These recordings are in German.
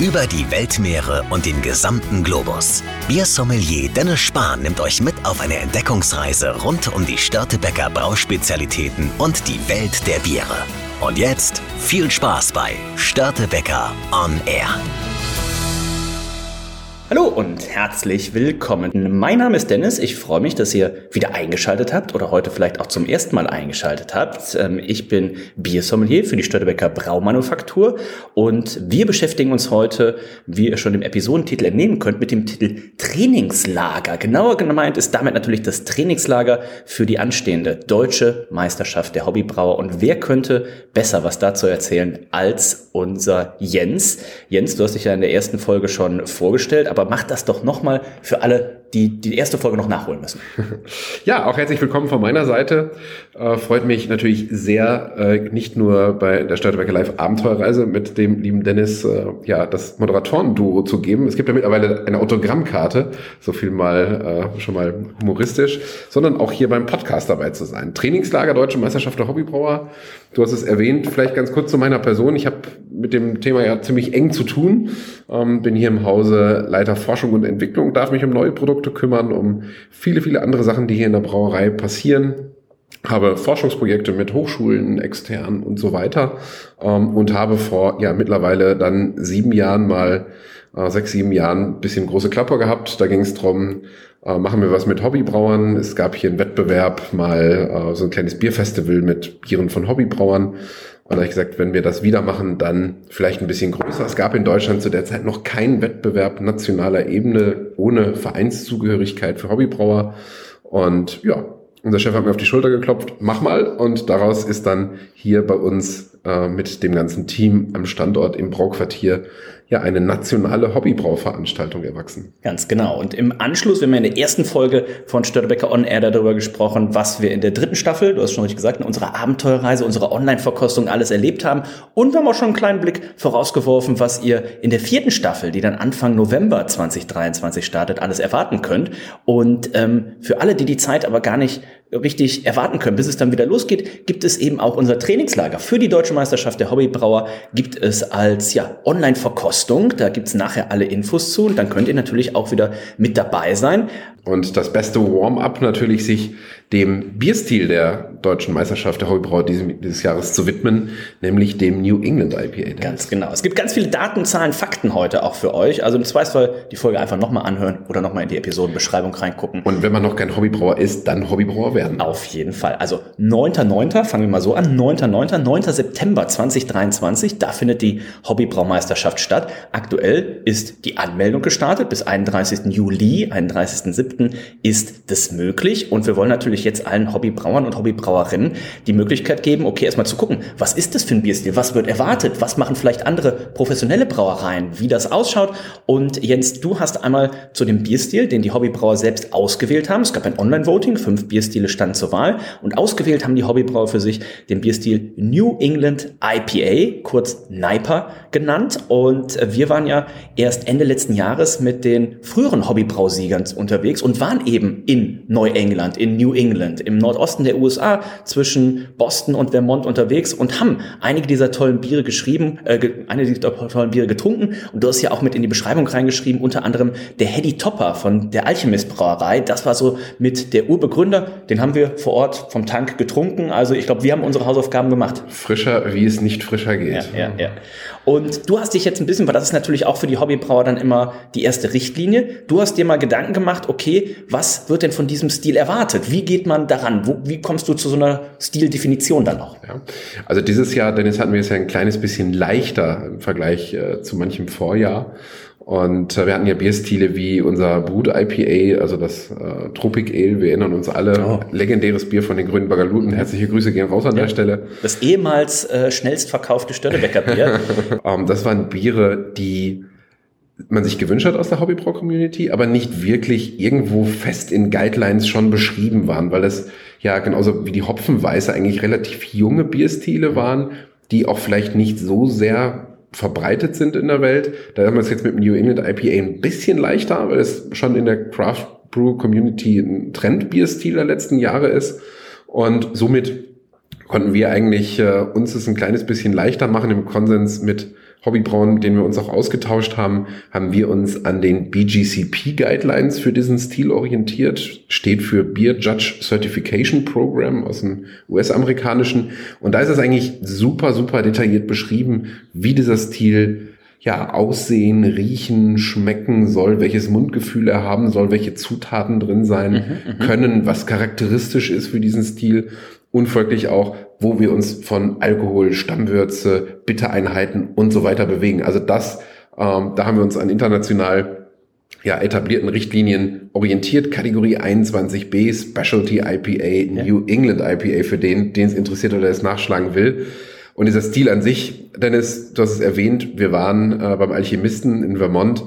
Über die Weltmeere und den gesamten Globus. Biersommelier Dennis Spahn nimmt euch mit auf eine Entdeckungsreise rund um die Störtebecker Brauspezialitäten und die Welt der Biere. Und jetzt viel Spaß bei Störtebecker On Air. Hallo und herzlich willkommen. Mein Name ist Dennis. Ich freue mich, dass ihr wieder eingeschaltet habt oder heute vielleicht auch zum ersten Mal eingeschaltet habt. Ähm, ich bin Biersommelier für die Störtebecker Braumanufaktur und wir beschäftigen uns heute, wie ihr schon dem Episodentitel entnehmen könnt, mit dem Titel Trainingslager. Genauer gemeint ist damit natürlich das Trainingslager für die anstehende deutsche Meisterschaft der Hobbybrauer. Und wer könnte besser was dazu erzählen als unser Jens? Jens, du hast dich ja in der ersten Folge schon vorgestellt, aber mach das doch nochmal für alle, die die erste Folge noch nachholen müssen. Ja, auch herzlich willkommen von meiner Seite. Äh, freut mich natürlich sehr, äh, nicht nur bei der Stadtwerke Live Abenteuerreise mit dem lieben Dennis äh, ja das Moderatoren-Duo zu geben. Es gibt ja mittlerweile eine Autogrammkarte, so viel mal äh, schon mal humoristisch, sondern auch hier beim Podcast dabei zu sein. Trainingslager Deutsche Meisterschaft der Hobbybrauer. Du hast es erwähnt, vielleicht ganz kurz zu meiner Person. Ich habe mit dem Thema ja ziemlich eng zu tun. Ähm, bin hier im Hause Leiter Forschung und Entwicklung, darf mich um neue Produkte kümmern, um viele, viele andere Sachen, die hier in der Brauerei passieren habe Forschungsprojekte mit Hochschulen, extern und so weiter ähm, und habe vor ja mittlerweile dann sieben Jahren mal äh, sechs, sieben Jahren bisschen große Klapper gehabt. Da ging es drum, äh, machen wir was mit Hobbybrauern. Es gab hier einen Wettbewerb, mal äh, so ein kleines Bierfestival mit Bieren von Hobbybrauern. Und da habe ich gesagt, wenn wir das wieder machen, dann vielleicht ein bisschen größer. Es gab in Deutschland zu der Zeit noch keinen Wettbewerb nationaler Ebene ohne Vereinszugehörigkeit für Hobbybrauer. Und ja, unser Chef hat mir auf die Schulter geklopft, mach mal. Und daraus ist dann hier bei uns äh, mit dem ganzen Team am Standort im Brauquartier ja eine nationale Hobbybrauveranstaltung erwachsen. Ganz genau. Und im Anschluss, wir haben ja in der ersten Folge von Störtebecker On Air darüber gesprochen, was wir in der dritten Staffel, du hast schon richtig gesagt, in unserer Abenteuerreise, unserer Online-Verkostung alles erlebt haben. Und wir haben auch schon einen kleinen Blick vorausgeworfen, was ihr in der vierten Staffel, die dann Anfang November 2023 startet, alles erwarten könnt. Und ähm, für alle, die die Zeit aber gar nicht richtig erwarten können, bis es dann wieder losgeht, gibt es eben auch unser Trainingslager für die Deutsche Meisterschaft der Hobbybrauer, gibt es als ja, Online-Verkostung. Da gibt's nachher alle Infos zu und dann könnt ihr natürlich auch wieder mit dabei sein. Und das beste Warm-up natürlich, sich dem Bierstil der deutschen Meisterschaft der Hobbybrauer dieses, dieses Jahres zu widmen, nämlich dem New England IPA. Ganz genau. Es gibt ganz viele Daten, Zahlen, Fakten heute auch für euch. Also im Zweifelsfall die Folge einfach nochmal anhören oder nochmal in die Episodenbeschreibung reingucken. Und wenn man noch kein Hobbybrauer ist, dann Hobbybrauer werden. Auf jeden Fall. Also 9.9., fangen wir mal so an, 9.9., 9. September 2023, da findet die Hobbybraumeisterschaft statt. Aktuell ist die Anmeldung gestartet bis 31. Juli, 31.7. 7.7. ist das möglich. Und wir wollen natürlich jetzt allen Hobbybrauern und Hobbybrauerinnen die Möglichkeit geben, okay, erstmal zu gucken, was ist das für ein Bierstil? Was wird erwartet? Was machen vielleicht andere professionelle Brauereien? Wie das ausschaut? Und Jens, du hast einmal zu dem Bierstil, den die Hobbybrauer selbst ausgewählt haben. Es gab ein Online-Voting, fünf Bierstile standen zur Wahl. Und ausgewählt haben die Hobbybrauer für sich den Bierstil New England IPA, kurz NIPA genannt. Und wir waren ja erst Ende letzten Jahres mit den früheren Hobbybrausiegern unterwegs und waren eben in Neuengland, in New England, im Nordosten der USA zwischen Boston und Vermont unterwegs und haben einige dieser tollen Biere geschrieben, äh, einige dieser tollen Biere getrunken. Und du hast ja auch mit in die Beschreibung reingeschrieben, unter anderem der Hedy Topper von der Alchemist Brauerei. Das war so mit der Urbegründer. Den haben wir vor Ort vom Tank getrunken. Also ich glaube, wir haben unsere Hausaufgaben gemacht. Frischer, wie es nicht frischer geht. Ja, ja, ja. Und du hast dich jetzt ein bisschen, weil das ist natürlich auch für die Hobbybrauer dann immer die erste Richtlinie. Du hast dir mal Gedanken gemacht, okay, was wird denn von diesem Stil erwartet? Wie geht man daran? Wo, wie kommst du zu so einer Stildefinition dann noch? Ja. Also dieses Jahr, Dennis, hatten wir es ja ein kleines bisschen leichter im Vergleich äh, zu manchem Vorjahr. Und äh, wir hatten ja Bierstile wie unser Brut IPA, also das äh, Tropic Ale, wir erinnern uns alle, oh. legendäres Bier von den Grünen Bagaluten. Herzliche Grüße gehen raus an ja. der Stelle. Das ehemals äh, schnellst verkaufte Störtebecker Bier. um, ähm, das waren Biere, die man sich gewünscht hat aus der Hobbybrau-Community, aber nicht wirklich irgendwo fest in Guidelines schon beschrieben waren, weil es ja genauso wie die Hopfenweiße eigentlich relativ junge Bierstile waren, die auch vielleicht nicht so sehr verbreitet sind in der Welt. Da haben wir es jetzt mit dem New England IPA ein bisschen leichter, weil es schon in der Craft Brew Community ein Trend-Bierstil der letzten Jahre ist. Und somit konnten wir eigentlich äh, uns es ein kleines bisschen leichter machen im Konsens mit Hobbybrauen, mit denen wir uns auch ausgetauscht haben, haben wir uns an den BGCP Guidelines für diesen Stil orientiert. Steht für Beer Judge Certification Program aus dem US-amerikanischen. Und da ist es eigentlich super, super detailliert beschrieben, wie dieser Stil ja, aussehen, riechen, schmecken soll, welches Mundgefühl er haben soll, welche Zutaten drin sein mhm, mhm. können, was charakteristisch ist für diesen Stil und folglich auch, wo wir uns von Alkohol, Stammwürze, Bittereinheiten und so weiter bewegen. Also das, ähm, da haben wir uns an international ja, etablierten Richtlinien orientiert. Kategorie 21b, Specialty IPA, ja. New England IPA für den, den es interessiert oder es nachschlagen will. Und dieser Stil an sich, Dennis, du hast es erwähnt, wir waren äh, beim Alchemisten in Vermont.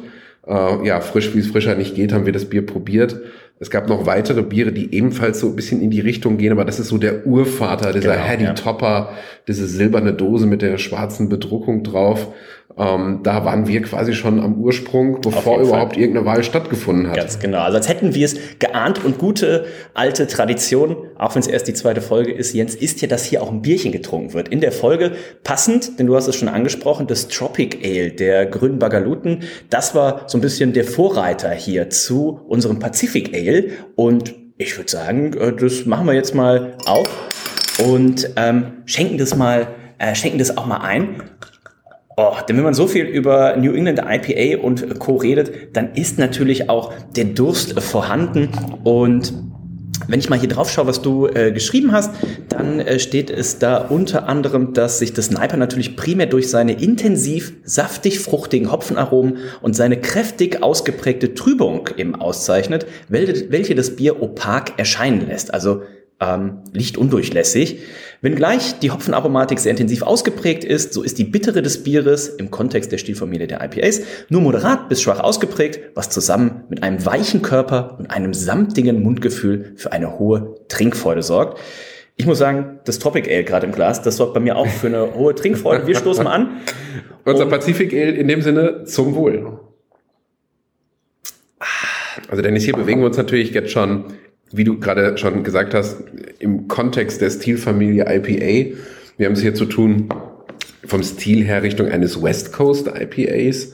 Äh, ja, frisch wie es frischer nicht geht, haben wir das Bier probiert. Es gab noch weitere Biere, die ebenfalls so ein bisschen in die Richtung gehen, aber das ist so der Urvater, dieser genau, Haddy ja. Topper, diese silberne Dose mit der schwarzen Bedruckung drauf. Ähm, da waren wir quasi schon am Ursprung, bevor überhaupt Fall. irgendeine Wahl stattgefunden hat. Ganz genau. Also als hätten wir es geahnt und gute alte Tradition, auch wenn es erst die zweite Folge ist, Jens, ist ja, dass hier auch ein Bierchen getrunken wird. In der Folge passend, denn du hast es schon angesprochen, das Tropic Ale der grünen Bagaluten. Das war so ein bisschen der Vorreiter hier zu unserem Pacific Ale. Und ich würde sagen, äh, das machen wir jetzt mal auf und ähm, schenken das mal, äh, schenken das auch mal ein. Oh, denn wenn man so viel über New England IPA und Co. redet, dann ist natürlich auch der Durst vorhanden. Und wenn ich mal hier drauf schaue, was du äh, geschrieben hast, dann äh, steht es da unter anderem, dass sich das Sniper natürlich primär durch seine intensiv saftig fruchtigen Hopfenaromen und seine kräftig ausgeprägte Trübung eben auszeichnet, welche, welche das Bier opak erscheinen lässt. Also ähm, lichtundurchlässig. Wenngleich die Hopfenaromatik sehr intensiv ausgeprägt ist, so ist die Bittere des Bieres im Kontext der Stilfamilie der IPAs nur moderat bis schwach ausgeprägt, was zusammen mit einem weichen Körper und einem samtigen Mundgefühl für eine hohe Trinkfreude sorgt. Ich muss sagen, das Tropic Ale gerade im Glas, das sorgt bei mir auch für eine hohe Trinkfreude. Wir stoßen mal an. Unser Pacific Ale in dem Sinne zum Wohl. Also Dennis, hier bewegen wir uns natürlich jetzt schon wie du gerade schon gesagt hast, im Kontext der Stilfamilie IPA. Wir haben es hier zu tun vom Stil her Richtung eines West Coast IPAs.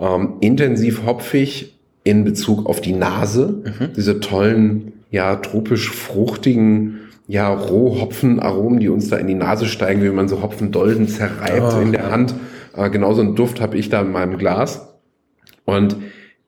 Ähm, intensiv hopfig in Bezug auf die Nase. Mhm. Diese tollen, ja, tropisch fruchtigen, ja, Rohhopfenaromen, die uns da in die Nase steigen, wie man so Hopfendolden zerreibt oh, in der Hand. Äh, genauso einen Duft habe ich da in meinem Glas. Und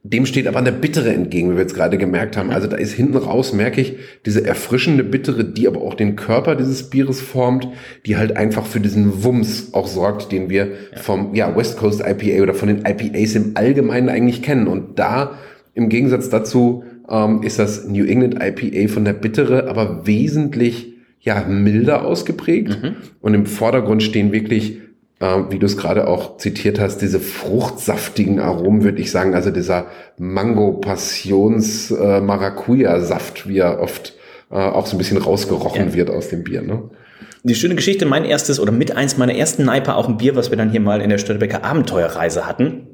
dem steht aber eine bittere entgegen, wie wir jetzt gerade gemerkt haben. Also da ist hinten raus, merke ich, diese erfrischende bittere, die aber auch den Körper dieses Bieres formt, die halt einfach für diesen Wumms auch sorgt, den wir vom ja, West Coast IPA oder von den IPAs im Allgemeinen eigentlich kennen. Und da im Gegensatz dazu ähm, ist das New England IPA von der bittere, aber wesentlich ja milder ausgeprägt. Mhm. Und im Vordergrund stehen wirklich äh, wie du es gerade auch zitiert hast, diese fruchtsaftigen Aromen, würde ich sagen, also dieser Mango-Passions-Maracuja-Saft, wie er oft äh, auch so ein bisschen rausgerochen ja. wird aus dem Bier. Ne? Die schöne Geschichte, mein erstes oder mit eins meiner ersten Neiper, auch ein Bier, was wir dann hier mal in der Störtebecker Abenteuerreise hatten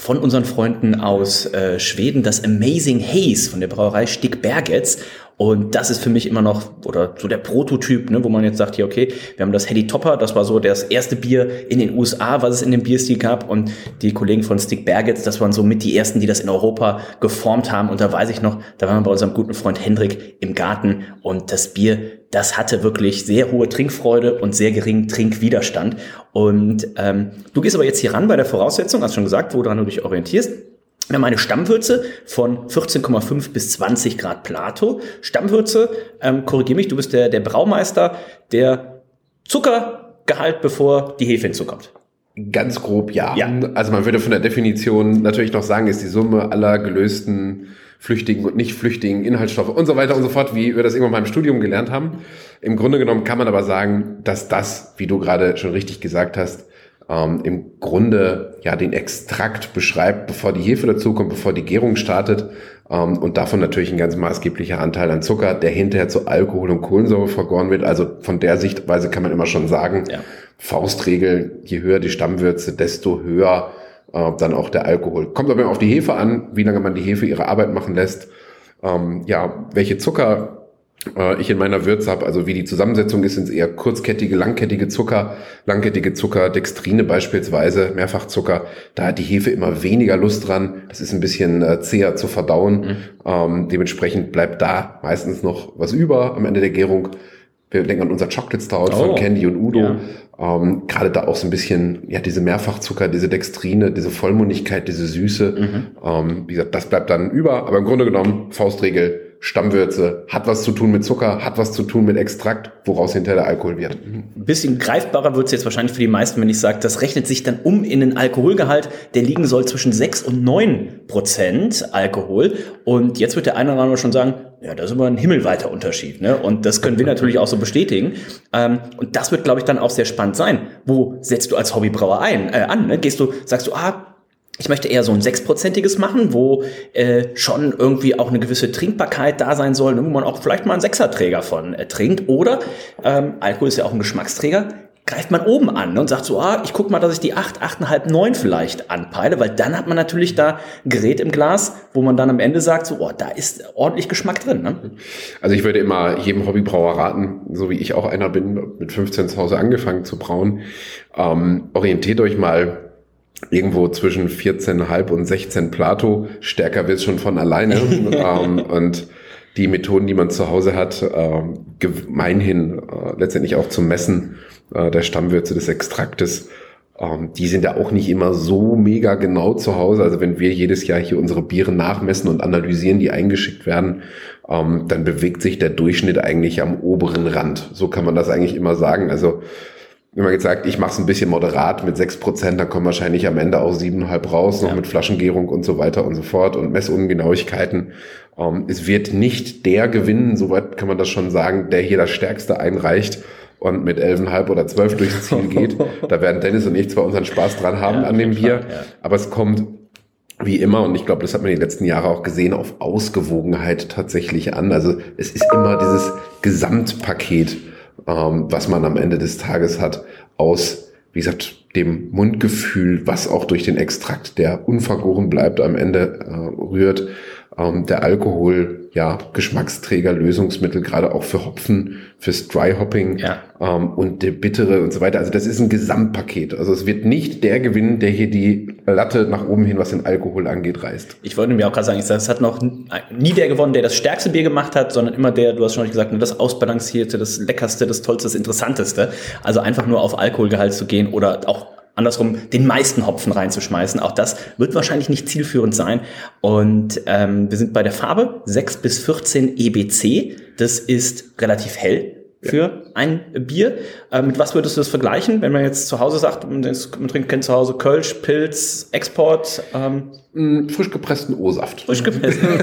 von unseren Freunden aus äh, Schweden das Amazing Haze von der Brauerei Stick Bergetz. Und das ist für mich immer noch, oder so der Prototyp, ne, wo man jetzt sagt, hier, okay, wir haben das Hedy Topper, das war so das erste Bier in den USA, was es in dem Bierstil gab. Und die Kollegen von Stick Bergetz, das waren so mit die ersten, die das in Europa geformt haben. Und da weiß ich noch, da waren wir bei unserem guten Freund Hendrik im Garten und das Bier, das hatte wirklich sehr hohe Trinkfreude und sehr geringen Trinkwiderstand. Und ähm, du gehst aber jetzt hier ran bei der Voraussetzung, hast schon gesagt, woran du dich orientierst. Wir haben eine Stammwürze von 14,5 bis 20 Grad Plato. Stammwürze, ähm, korrigier mich, du bist der, der Braumeister, der Zuckergehalt, bevor die Hefe hinzukommt. Ganz grob ja. ja. Also man würde von der Definition natürlich noch sagen, ist die Summe aller gelösten flüchtigen und nicht flüchtigen Inhaltsstoffe und so weiter und so fort, wie wir das irgendwann mal im Studium gelernt haben. Im Grunde genommen kann man aber sagen, dass das, wie du gerade schon richtig gesagt hast, ähm, im Grunde ja den Extrakt beschreibt, bevor die Hefe dazukommt, bevor die Gärung startet ähm, und davon natürlich ein ganz maßgeblicher Anteil an Zucker, der hinterher zu Alkohol und Kohlensäure vergoren wird. Also von der Sichtweise kann man immer schon sagen, ja. Faustregel, je höher die Stammwürze, desto höher äh, dann auch der Alkohol. Kommt aber auf die Hefe an, wie lange man die Hefe ihre Arbeit machen lässt, ähm, ja, welche Zucker ich in meiner Würze habe, also wie die Zusammensetzung ist, sind es eher kurzkettige, langkettige Zucker, langkettige Zucker, Dextrine beispielsweise, Mehrfachzucker. Da hat die Hefe immer weniger Lust dran. Das ist ein bisschen äh, zäher zu verdauen. Mhm. Ähm, dementsprechend bleibt da meistens noch was über am Ende der Gärung. Wir denken an unser Chocolate Stout oh. von Candy und Udo. Ja. Ähm, Gerade da auch so ein bisschen, ja, diese Mehrfachzucker, diese Dextrine, diese Vollmundigkeit, diese Süße. Mhm. Ähm, wie gesagt, das bleibt dann über. Aber im Grunde genommen, Faustregel, Stammwürze, hat was zu tun mit Zucker, hat was zu tun mit Extrakt, woraus hinterher der Alkohol wird. Ein bisschen greifbarer wird es jetzt wahrscheinlich für die meisten, wenn ich sage, das rechnet sich dann um in den Alkoholgehalt, der liegen soll zwischen 6 und 9 Prozent Alkohol. Und jetzt wird der eine oder andere schon sagen, ja, das ist immer ein himmelweiter Unterschied. Ne? Und das können wir natürlich auch so bestätigen. Ähm, und das wird, glaube ich, dann auch sehr spannend sein. Wo setzt du als Hobbybrauer ein, äh, an? Ne? Gehst du, sagst du, ah, ich möchte eher so ein sechsprozentiges machen, wo äh, schon irgendwie auch eine gewisse Trinkbarkeit da sein soll, ne, wo man auch vielleicht mal einen Sechserträger von äh, trinkt. Oder ähm, Alkohol ist ja auch ein Geschmacksträger, greift man oben an ne, und sagt so, ah, ich guck mal, dass ich die 8, 8,5, 9 vielleicht anpeile, weil dann hat man natürlich da ein Gerät im Glas, wo man dann am Ende sagt, so, oh, da ist ordentlich Geschmack drin. Ne? Also ich würde immer jedem Hobbybrauer raten, so wie ich auch einer bin, mit 15 zu Hause angefangen zu brauen, ähm, orientiert euch mal irgendwo zwischen 14,5 und 16 Plato. Stärker wird es schon von alleine. ähm, und die Methoden, die man zu Hause hat, äh, gemeinhin äh, letztendlich auch zum Messen äh, der Stammwürze des Extraktes, ähm, die sind ja auch nicht immer so mega genau zu Hause. Also wenn wir jedes Jahr hier unsere Biere nachmessen und analysieren, die eingeschickt werden, ähm, dann bewegt sich der Durchschnitt eigentlich am oberen Rand. So kann man das eigentlich immer sagen. Also wenn man jetzt sagt, ich mache es ein bisschen moderat mit sechs Prozent, dann kommen wahrscheinlich am Ende auch siebeneinhalb raus, noch ja. mit Flaschengärung und so weiter und so fort und Messungenauigkeiten. Ähm, es wird nicht der gewinnen, soweit kann man das schon sagen, der hier das Stärkste einreicht und mit elfeinhalb oder zwölf durchs Ziel geht. da werden Dennis und ich zwar unseren Spaß dran haben ja, an dem Bier, ja. aber es kommt wie immer, und ich glaube, das hat man die letzten Jahre auch gesehen, auf Ausgewogenheit tatsächlich an. Also es ist immer dieses Gesamtpaket ähm, was man am Ende des Tages hat, aus, wie gesagt, dem Mundgefühl, was auch durch den Extrakt, der unvergoren bleibt, am Ende äh, rührt, ähm, der Alkohol, ja, Geschmacksträger, Lösungsmittel, gerade auch für Hopfen, fürs Dry Hopping ja. ähm, und der bittere und so weiter. Also das ist ein Gesamtpaket. Also es wird nicht der gewinnen, der hier die Latte nach oben hin, was den Alkohol angeht, reißt. Ich wollte mir auch gerade sagen, es hat noch nie der gewonnen, der das stärkste Bier gemacht hat, sondern immer der, du hast schon gesagt, das ausbalancierte, das leckerste, das tollste, das interessanteste. Also einfach nur auf Alkoholgehalt zu gehen oder auch andersrum den meisten Hopfen reinzuschmeißen. Auch das wird wahrscheinlich nicht zielführend sein. Und ähm, wir sind bei der Farbe 6 bis 14 EBC. Das ist relativ hell für ja. ein Bier. Äh, mit was würdest du das vergleichen, wenn man jetzt zu Hause sagt, man, man trinkt zu Hause Kölsch, Pilz, Export? Ähm, mm, frisch gepressten O-Saft. Frisch gepressten.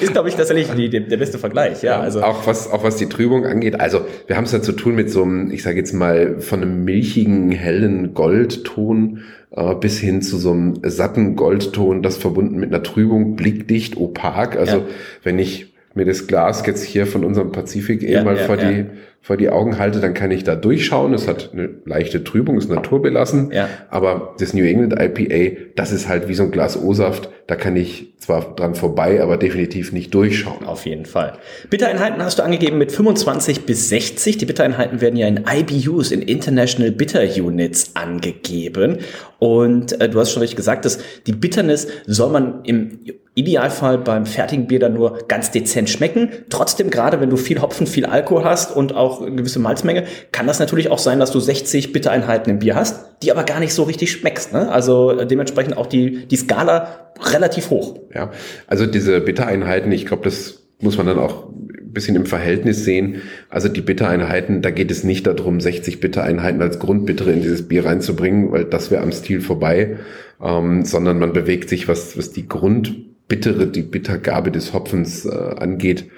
ist, glaube ich, tatsächlich die, der, der beste Vergleich. Ja, ja, also auch was auch was die Trübung angeht. Also wir haben es ja zu tun mit so einem, ich sage jetzt mal, von einem milchigen, hellen Goldton äh, bis hin zu so einem satten Goldton, das verbunden mit einer Trübung, blickdicht, opak. Also ja. wenn ich mir das Glas jetzt hier von unserem Pazifik eh ja, mal ja, vor, ja. Die, vor die Augen halte, dann kann ich da durchschauen. Es hat eine leichte Trübung, ist naturbelassen. Ja. Aber das New England IPA, das ist halt wie so ein Glas O-Saft. Da kann ich zwar dran vorbei, aber definitiv nicht durchschauen. Auf jeden Fall. Bittereinheiten hast du angegeben mit 25 bis 60. Die Bittereinheiten werden ja in IBUs, in International Bitter Units angegeben. Und äh, du hast schon richtig gesagt, dass die Bitterness soll man im Idealfall beim fertigen Bier dann nur ganz dezent schmecken. Trotzdem, gerade wenn du viel Hopfen, viel Alkohol hast und auch eine gewisse Malzmenge, kann das natürlich auch sein, dass du 60 Bittereinheiten im Bier hast, die aber gar nicht so richtig schmeckst. Ne? Also äh, dementsprechend auch die, die Skala relativ hoch. Ja, also diese Bittereinheiten, ich glaube, das muss man dann auch ein bisschen im Verhältnis sehen. Also die Bittereinheiten, da geht es nicht darum, 60 Bittereinheiten als Grundbittere in dieses Bier reinzubringen, weil das wäre am Stil vorbei, ähm, sondern man bewegt sich, was, was die Grund Bittere, die Bittergabe des Hopfens äh, angeht,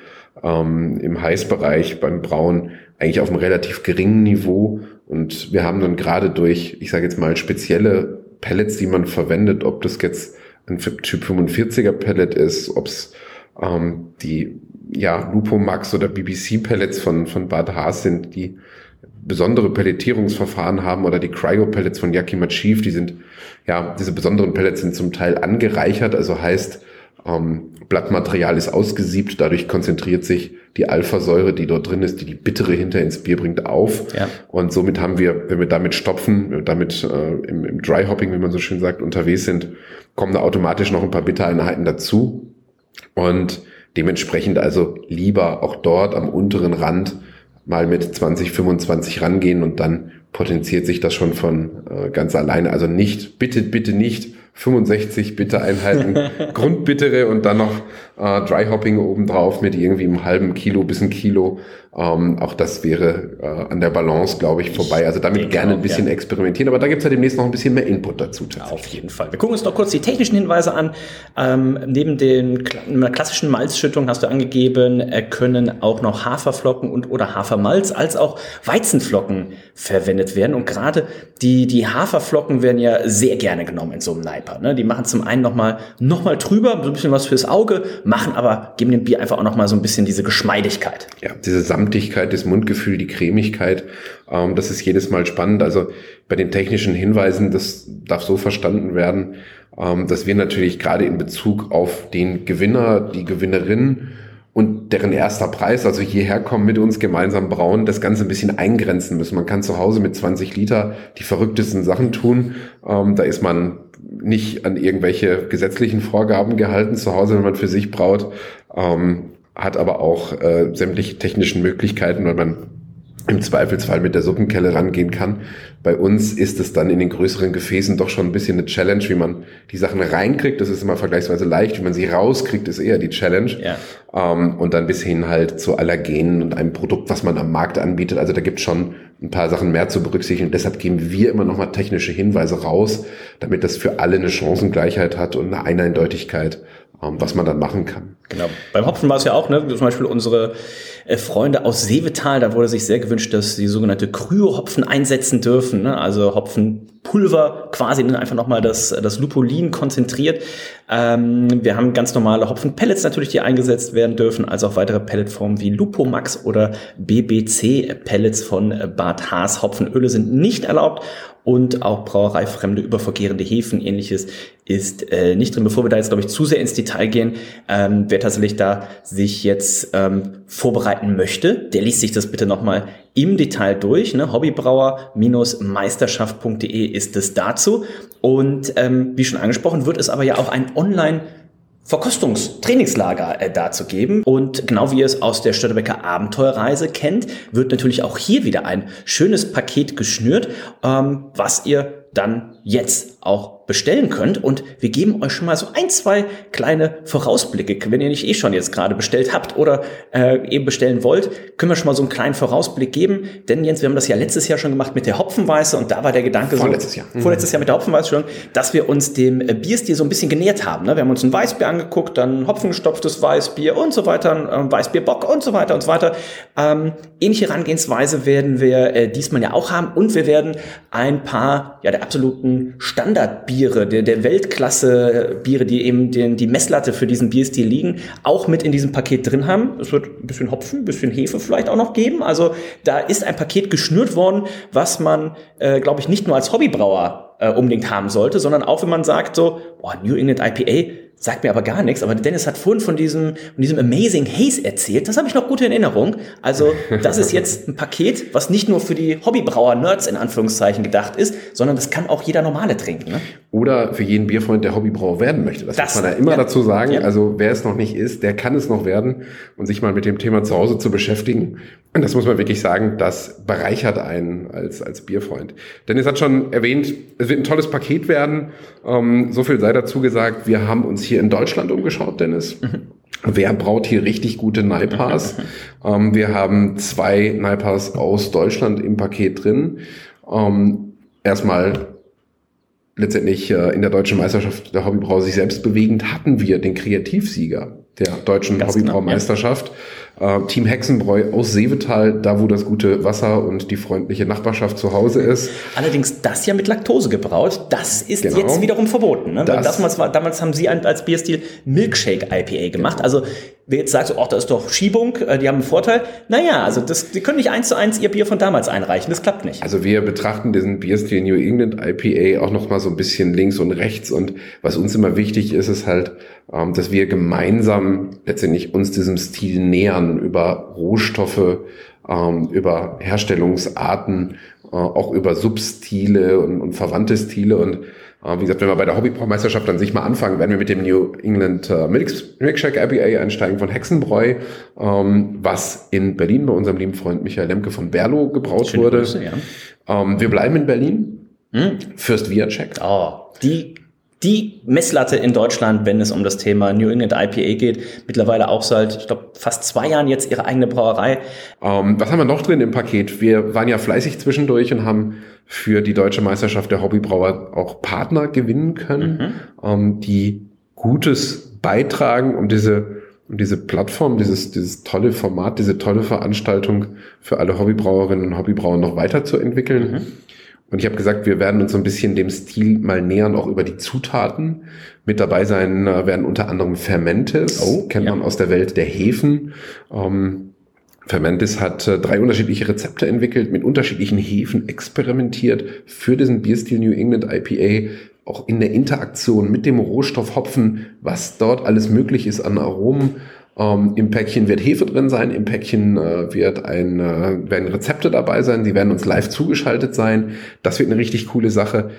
ähm, im Heißbereich beim Brauen eigentlich auf einem relativ geringen Niveau. Und wir haben dann gerade durch, ich sage jetzt mal, spezielle Pellets, die man verwendet, ob das jetzt ein Typ 45er Pellet ist, ob es ähm, die ja, Lupo Max oder BBC Pellets von, von Bad Haas sind, die besondere Pelletierungsverfahren haben oder die Cryo Pellets von Yakima Chief, die sind, ja, diese besonderen Pellets sind zum Teil angereichert, also heißt, Ähm, Blattmaterial ist ausgesiebt, dadurch konzentriert sich die Alphasäure, die dort drin ist, die die bittere hinter ins Bier bringt, auf. Ja. Und somit haben wir, wenn wir damit stopfen, damit äh, im, im Dry Hopping, wie man so schön sagt, unterwegs sind, kommen da automatisch noch ein paar Bittereinheiten dazu. Und dementsprechend also lieber auch dort am unteren Rand mal mit 20, 25 rangehen und dann potenziert sich das schon von äh, ganz alleine. Also nicht, bitte, bitte nicht 65 Bitte-Einheiten Grundbittere und dann noch äh, Dry Hopping obendrauf mit irgendwie einem halben Kilo bis ein Kilo. Ähm, auch das wäre äh, an der Balance, glaube ich, vorbei. Also damit gerne ein bisschen gerne. experimentieren, aber da gibt es ja demnächst noch ein bisschen mehr Input dazu. Auf jeden Fall. Wir gucken uns noch kurz die technischen Hinweise an. Ähm, neben den klassischen Malzschüttung hast du angegeben, äh, können auch noch Haferflocken und oder Hafermalz als auch Weizenflocken verwendet werden. Und gerade die, die Haferflocken werden ja sehr gerne genommen in so einem Neiper. Ne? Die machen zum einen nochmal noch mal drüber, so ein bisschen was fürs Auge, machen aber, geben dem Bier einfach auch nochmal so ein bisschen diese Geschmeidigkeit. Ja, diese Samtigkeit, das Mundgefühl, die Cremigkeit, ähm, das ist jedes Mal spannend. Also bei den technischen Hinweisen, das darf so verstanden werden, ähm, dass wir natürlich gerade in Bezug auf den Gewinner, die Gewinnerin und deren erster Preis, also hierher kommen mit uns gemeinsam brauen, das Ganze ein bisschen eingrenzen müssen. Man kann zu Hause mit 20 Liter die verrücktesten Sachen tun. Ähm, da ist man nicht an irgendwelche gesetzlichen Vorgaben gehalten zu Hause, wenn man für sich braut, ähm, hat aber auch äh, sämtliche technischen Möglichkeiten, weil man im Zweifelsfall mit der Suppenkelle rangehen kann. Bei uns ist es dann in den größeren Gefäßen doch schon ein bisschen eine Challenge, wie man die Sachen reinkriegt. Das ist immer vergleichsweise leicht. Wie man sie rauskriegt, ist eher die Challenge. Ja. Ähm, und dann bis hin halt zu Allergenen und einem Produkt, was man am Markt anbietet. Also da gibt es schon ein paar Sachen mehr zu berücksichtigen. Und deshalb geben wir immer nochmal technische Hinweise raus, damit das für alle eine Chancengleichheit hat und eine Eindeutigkeit, was man dann machen kann. Genau. Beim Hopfen war es ja auch, ne? zum Beispiel unsere äh, Freunde aus Seevetal, da wurde sich sehr gewünscht, dass sie sogenannte Kryo-Hopfen einsetzen dürfen, ne? also Hopfenpulver quasi einfach nochmal das, das Lupulin konzentriert. Ähm, wir haben ganz normale Hopfenpellets natürlich, die eingesetzt werden dürfen, als auch weitere Pelletformen wie Lupomax oder BBC-Pellets von Bad Haas. Hopfenöle sind nicht erlaubt und auch brauereifremde, übervergärende Hefen, ähnliches ist äh, nicht drin. Bevor wir da jetzt, glaube ich, zu sehr ins Detail gehen, ähm, wer tatsächlich da sich jetzt ähm, vorbereiten möchte, der liest sich das bitte nochmal im Detail durch. Ne? Hobbybrauer-meisterschaft.de ist es dazu. Und ähm, wie schon angesprochen, wird es aber ja auch ein Online- Verkostungstrainingslager äh, dazu geben. Und genau wie ihr es aus der Störtebecker Abenteuerreise kennt, wird natürlich auch hier wieder ein schönes Paket geschnürt, ähm, was ihr dann jetzt auch bestellen könnt. Und wir geben euch schon mal so ein, zwei kleine Vorausblicke. Wenn ihr nicht eh schon jetzt gerade bestellt habt oder äh, eben bestellen wollt, können wir schon mal so einen kleinen Vorausblick geben. Denn Jens, wir haben das ja letztes Jahr schon gemacht mit der Hopfenweiße und da war der Gedanke vorletztes so, Jahr. Mhm. vorletztes Jahr mit der Hopfenweiße schon, dass wir uns dem äh, Bierstil so ein bisschen genähert haben. Ne? Wir haben uns ein Weißbier angeguckt, dann hopfengestopftes Weißbier und so weiter, ein äh, Weißbierbock und so weiter und so weiter. Ähm, ähnliche Herangehensweise werden wir äh, diesmal ja auch haben und wir werden ein paar ja der absoluten Standardbiere, der, der Weltklasse-Biere, die eben den, die Messlatte für diesen Bierstil liegen, auch mit in diesem Paket drin haben. Es wird ein bisschen Hopfen, ein bisschen Hefe vielleicht auch noch geben. Also da ist ein Paket geschnürt worden, was man, äh, glaube ich, nicht nur als Hobbybrauer äh, unbedingt haben sollte, sondern auch wenn man sagt so, boah, New England IPA, Sagt mir aber gar nichts, aber Dennis hat vorhin von diesem, von diesem Amazing Haze erzählt. Das habe ich noch gut in Erinnerung. Also, das ist jetzt ein Paket, was nicht nur für die Hobbybrauer-Nerds in Anführungszeichen gedacht ist, sondern das kann auch jeder Normale trinken. Ne? Oder für jeden Bierfreund, der Hobbybrauer werden möchte. Das, das muss man ja immer ja. dazu sagen. Ja. Also, wer es noch nicht ist, der kann es noch werden und sich mal mit dem Thema zu Hause zu beschäftigen. Und das muss man wirklich sagen, das bereichert einen als, als Bierfreund. Dennis hat schon erwähnt, es wird ein tolles Paket werden. Ähm, so viel sei dazu gesagt. Wir haben uns hier in Deutschland umgeschaut, Dennis. Mhm. Wer braut hier richtig gute Naipas? ähm, wir haben zwei Naipas aus Deutschland im Paket drin. Ähm, erstmal letztendlich äh, in der deutschen Meisterschaft der Hobbybrau sich selbst bewegend hatten wir den Kreativsieger der deutschen Hobbybraumeisterschaft. Äh, Team Hexenbräu aus Seevetal, da wo das gute Wasser und die freundliche Nachbarschaft zu Hause ist. Allerdings das ja mit Laktose gebraut, das ist genau. jetzt wiederum verboten. Ne? Das, damals, war, damals haben sie als Bierstil Milkshake IPA gemacht. Genau. Also wer jetzt sagt, so, oh, das ist doch Schiebung, äh, die haben einen Vorteil. Naja, also das, die können nicht eins zu eins ihr Bier von damals einreichen, das klappt nicht. Also wir betrachten diesen Bierstil New England IPA auch nochmal so ein bisschen links und rechts und was uns immer wichtig ist, ist halt, ähm, dass wir gemeinsam letztendlich uns diesem Stil nähern über Rohstoffe, ähm, über Herstellungsarten, äh, auch über Substile und, und verwandte Stile und äh, wie gesagt, wenn wir bei der Hobbybrauermeisterschaft dann sich mal anfangen, werden wir mit dem New England äh, Milkshake IPA einsteigen von Hexenbräu, ähm, was in Berlin bei unserem lieben Freund Michael Lemke von Berlo gebraut Schöne wurde. Grüße, ja. Ähm, wir bleiben in Berlin. Hm? Fürst Viacek. Oh, die die Messlatte in Deutschland, wenn es um das Thema New England IPA geht. Mittlerweile auch seit, ich glaube, fast zwei Jahren jetzt ihre eigene Brauerei. Ähm, was haben wir noch drin im Paket? Wir waren ja fleißig zwischendurch und haben für die deutsche Meisterschaft der Hobbybrauer auch Partner gewinnen können, mhm. ähm, die Gutes beitragen, um diese um diese Plattform, dieses, dieses tolle Format, diese tolle Veranstaltung für alle Hobbybrauerinnen und Hobbybrauer noch weiterzuentwickeln. Mhm. Und ich habe gesagt, wir werden uns so ein bisschen dem Stil mal nähern, auch über die Zutaten. Mit dabei sein äh, werden unter anderem Fermentes, oh, kennt ja. man aus der Welt der Hefen. Ähm, Fermentis hat äh, drei unterschiedliche Rezepte entwickelt, mit unterschiedlichen Hefen experimentiert für diesen Bierstil New England IPA, auch in der Interaktion mit dem Rohstoff Hopfen, was dort alles möglich ist an Aromen. Ähm, Im Päckchen wird Hefe drin sein, im Päckchen äh, wird ein, äh, werden Rezepte dabei sein, die werden uns live zugeschaltet sein. Das wird eine richtig coole Sache.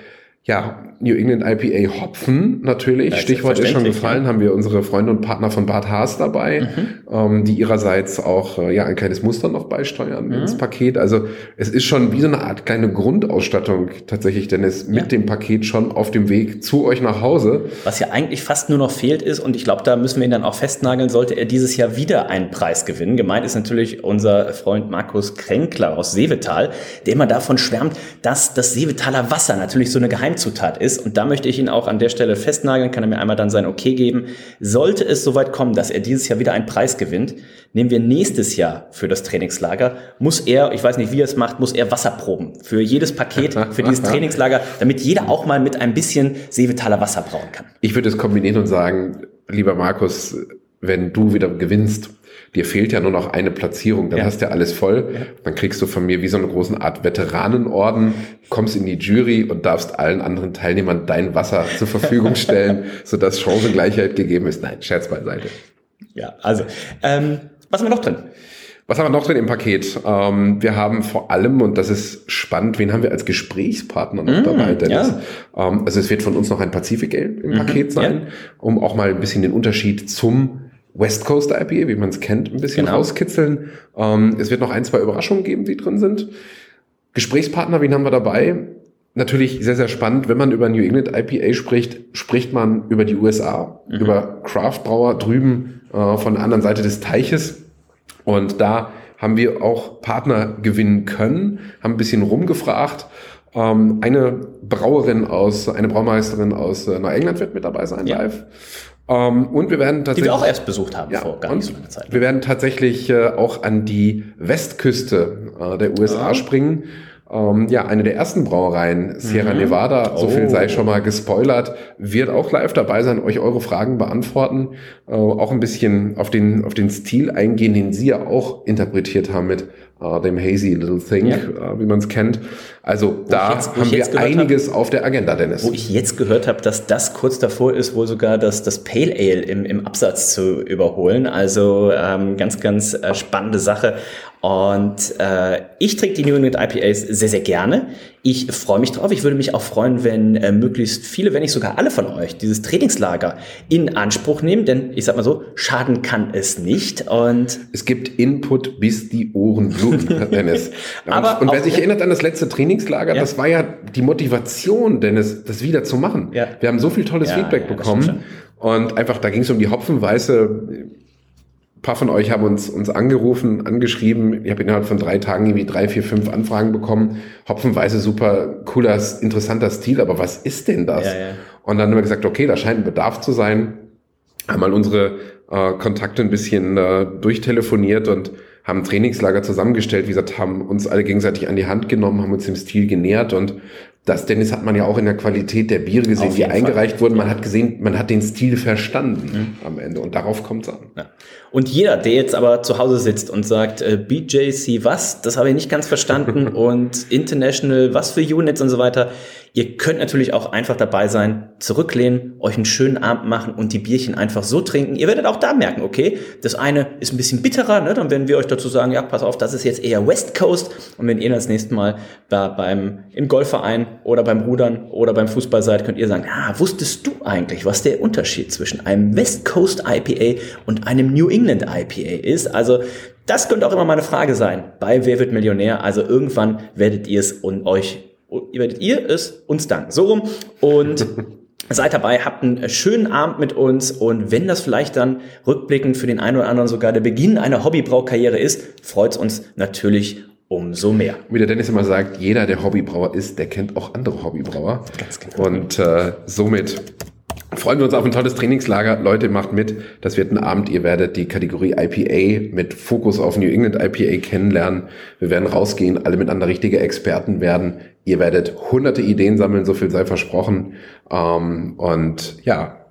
Ja, New England IPA Hopfen natürlich. Ja, Stichwort ist schon gefallen, ja. haben wir unsere Freunde und Partner von Bad Haas dabei, mhm. ähm, die ihrerseits auch äh, ja ein kleines Muster noch beisteuern mhm. ins Paket. Also es ist schon wie so eine Art kleine Grundausstattung tatsächlich, denn es mit ja. dem Paket schon auf dem Weg zu euch nach Hause. Was ja eigentlich fast nur noch fehlt ist, und ich glaube, da müssen wir ihn dann auch festnageln, sollte er dieses Jahr wieder einen Preis gewinnen. Gemeint ist natürlich unser Freund Markus Kränkler aus Seevetal, der immer davon schwärmt, dass das Seevetaler Wasser natürlich so eine Geheimzutat ist und da möchte ich ihn auch an der Stelle festnageln, kann er mir einmal dann sein Okay geben. Sollte es soweit kommen, dass er dieses Jahr wieder einen Preis gewinnt, nehmen wir nächstes Jahr für das Trainingslager, muss er, ich weiß nicht, wie er es macht, muss er Wasserproben für jedes Paket, für dieses Trainingslager, damit jeder auch mal mit ein bisschen Seevetaler Wasser brauen kann. Ich würde es kombinieren und sagen, lieber Markus, wenn du wieder gewinnst, dir fehlt ja nur noch eine Platzierung, dann ja. hast du ja alles voll. Ja. Dann kriegst du von mir wie so eine große Art Veteranenorden, kommst in die Jury und darfst allen anderen Teilnehmern dein Wasser zur Verfügung stellen, sodass Chancengleichheit gegeben ist. Nein, Scherz beiseite. Ja, also, ähm, was haben wir noch drin? Was haben wir noch drin im Paket? Ähm, wir haben vor allem, und das ist spannend, wen haben wir als Gesprächspartner noch mmh, dabei, Dennis? Ja. Ähm, also es wird von uns noch ein Pacific Ale im mhm, Paket sein, ja. um auch mal ein bisschen den Unterschied zum West Coast IPA, wie man es kennt, ein bisschen genau. rauskitzeln. Ähm, es wird noch ein, zwei Überraschungen geben, die drin sind. Gesprächspartner, wen haben wir dabei? Natürlich sehr, sehr spannend, wenn man über New England IPA spricht, spricht man über die USA, mhm. über Craftbrauer drüben äh, von der anderen Seite des Teiches. Und da haben wir auch Partner gewinnen können, haben ein bisschen rumgefragt. Ähm, eine Brauerin aus, eine Braumeisterin aus äh, Neuengland wird mit dabei sein ja. live. Ähm, und wir werden tatsächlich. Die wir auch erst besucht haben ja, vor gar nicht so langer Zeit. Wir werden tatsächlich äh, auch an die Westküste äh, der USA ah. springen. Ähm, ja, eine der ersten Brauereien, Sierra mhm. Nevada, so viel sei oh. schon mal gespoilert, wird auch live dabei sein, euch eure Fragen beantworten, äh, auch ein bisschen auf den, auf den Stil eingehen, den sie ja auch interpretiert haben mit äh, dem Hazy Little Thing, ja. äh, wie man es kennt. Also wo da jetzt, haben wir einiges hab, auf der Agenda, Dennis. Wo ich jetzt gehört habe, dass das kurz davor ist, wohl sogar das, das Pale Ale im, im Absatz zu überholen. Also ähm, ganz, ganz äh, spannende Sache. Und äh, ich trinke die New England IPAs sehr, sehr gerne. Ich freue mich drauf. Ich würde mich auch freuen, wenn äh, möglichst viele, wenn nicht sogar alle von euch dieses Trainingslager in Anspruch nehmen. Denn ich sag mal so, schaden kann es nicht. Und es gibt Input, bis die Ohren bluten, Dennis. Aber und wer sich erinnert an das letzte Trainingslager, ja. das war ja die Motivation, Dennis, das wieder zu machen. Ja. Wir haben so viel tolles ja, Feedback bekommen. Und einfach, da ging es um die Hopfenweiße paar von euch haben uns, uns angerufen, angeschrieben. Ich habe innerhalb von drei Tagen irgendwie drei, vier, fünf Anfragen bekommen. Hopfenweise super cooler, interessanter Stil, aber was ist denn das? Ja, ja. Und dann haben wir gesagt, okay, da scheint ein Bedarf zu sein. Einmal unsere äh, Kontakte ein bisschen äh, durchtelefoniert und haben ein Trainingslager zusammengestellt, wie gesagt, haben uns alle gegenseitig an die Hand genommen, haben uns dem Stil genähert und das Dennis hat man ja auch in der Qualität der Biere gesehen, die eingereicht Fall. wurden. Man hat gesehen, man hat den Stil verstanden mhm. am Ende und darauf kommt es an. Ja. Und jeder, der jetzt aber zu Hause sitzt und sagt, äh, BJC was, das habe ich nicht ganz verstanden und International was für Units und so weiter, Ihr könnt natürlich auch einfach dabei sein, zurücklehnen, euch einen schönen Abend machen und die Bierchen einfach so trinken. Ihr werdet auch da merken, okay, das eine ist ein bisschen bitterer, ne? dann werden wir euch dazu sagen, ja, pass auf, das ist jetzt eher West Coast. Und wenn ihr das nächste Mal da beim, im Golfverein oder beim Rudern oder beim Fußball seid, könnt ihr sagen, ah, wusstest du eigentlich, was der Unterschied zwischen einem West Coast IPA und einem New England IPA ist? Also das könnte auch immer mal eine Frage sein bei Wer wird Millionär. Also irgendwann werdet ihr es und euch werdet ihr es uns danken. So rum. Und seid dabei, habt einen schönen Abend mit uns und wenn das vielleicht dann rückblickend für den einen oder anderen sogar der Beginn einer Hobbybraukarriere ist, freut es uns natürlich umso mehr. Wie der Dennis immer sagt, jeder, der Hobbybrauer ist, der kennt auch andere Hobbybrauer. Ganz genau. Und äh, somit freuen wir uns auf ein tolles Trainingslager. Leute, macht mit. Das wird ein Abend. Ihr werdet die Kategorie IPA mit Fokus auf New England IPA kennenlernen. Wir werden rausgehen, alle miteinander richtige Experten werden. Ihr werdet hunderte Ideen sammeln, so viel sei versprochen. Ähm, und ja,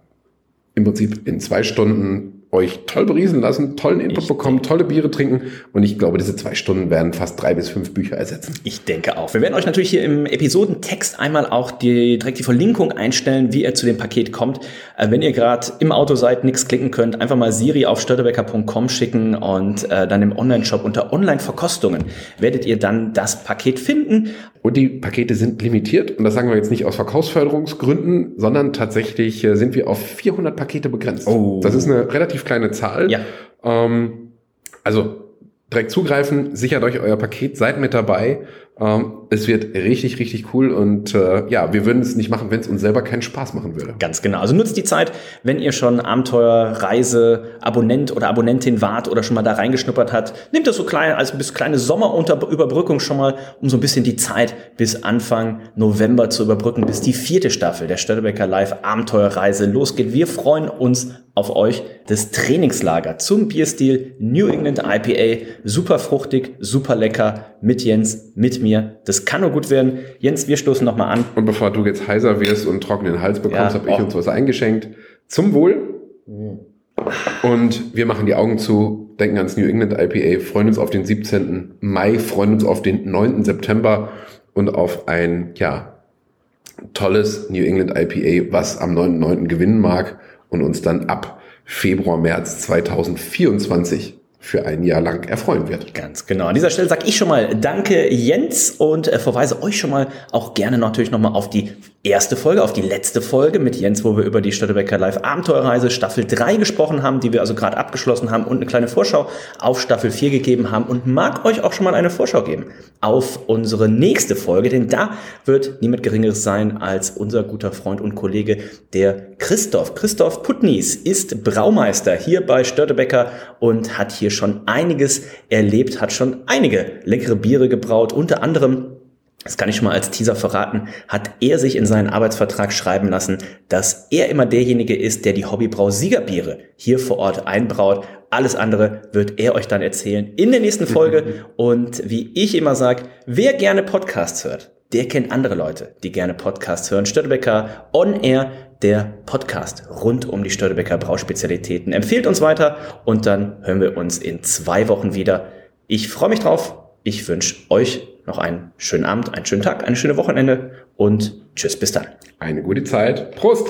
im Prinzip in zwei Stunden euch toll beriesen lassen, tollen Input ich bekommen, tolle Biere trinken und ich glaube, diese zwei Stunden werden fast drei bis fünf Bücher ersetzen. Ich denke auch. Wir werden euch natürlich hier im Episodentext einmal auch die, direkt die Verlinkung einstellen, wie ihr zu dem Paket kommt. Äh, wenn ihr gerade im Auto seid, nichts klicken könnt, einfach mal Siri auf störtebecker.com schicken und äh, dann im Online-Shop unter Online-Verkostungen werdet ihr dann das Paket finden. Und die Pakete sind limitiert und das sagen wir jetzt nicht aus Verkaufsförderungsgründen, sondern tatsächlich äh, sind wir auf 400 Pakete begrenzt. Oh. Das ist eine relativ kleine Zahl. Ja. Ähm, also direkt zugreifen, sichert euch euer Paket, seid mit dabei. Ähm, es wird richtig, richtig cool und äh, ja, wir würden es nicht machen, wenn es uns selber keinen Spaß machen würde. Ganz genau. Also nutzt die Zeit, wenn ihr schon Abenteuerreise Abonnent oder Abonnentin wart oder schon mal da reingeschnuppert hat, nehmt das so klein als bis kleine Sommerüberbrückung schon mal, um so ein bisschen die Zeit bis Anfang November zu überbrücken, bis die vierte Staffel der Störtebecker Live Abenteuerreise losgeht. Wir freuen uns auf euch das Trainingslager zum Bierstil New England IPA. Super fruchtig, super lecker mit Jens, mit mir. Das kann nur gut werden. Jens, wir stoßen nochmal an. Und bevor du jetzt heiser wirst und trockenen Hals bekommst, ja, habe ich uns was eingeschenkt. Zum Wohl. Und wir machen die Augen zu, denken ans New England IPA, freuen uns auf den 17. Mai, freuen uns auf den 9. September und auf ein, ja, tolles New England IPA, was am 9.9. gewinnen mag und uns dann ab Februar, März 2024 für ein Jahr lang erfreuen wird. Ganz genau. An dieser Stelle sage ich schon mal Danke Jens und äh, verweise euch schon mal auch gerne natürlich nochmal auf die erste Folge, auf die letzte Folge mit Jens, wo wir über die Stadtbecker Live Abenteuerreise Staffel 3 gesprochen haben, die wir also gerade abgeschlossen haben und eine kleine Vorschau auf Staffel 4 gegeben haben und mag euch auch schon mal eine Vorschau geben auf unsere nächste Folge, denn da wird niemand Geringeres sein als unser guter Freund und Kollege, der Christoph. Christoph Putnies ist Braumeister hier bei Störtebecker und hat hier schon einiges erlebt, hat schon einige leckere Biere gebraut, unter anderem das kann ich schon mal als Teaser verraten, hat er sich in seinen Arbeitsvertrag schreiben lassen, dass er immer derjenige ist, der die Hobbybrau Siegerbiere hier vor Ort einbraut. Alles andere wird er euch dann erzählen in der nächsten Folge. Und wie ich immer sage, wer gerne Podcasts hört, der kennt andere Leute, die gerne Podcasts hören. Störtebecker On Air, der Podcast rund um die Störtebecker Brauspezialitäten. Empfehlt uns weiter und dann hören wir uns in zwei Wochen wieder. Ich freue mich drauf. Ich wünsche euch noch einen schönen Abend, einen schönen Tag, eine schöne Wochenende und tschüss, bis dann. Eine gute Zeit. Prost!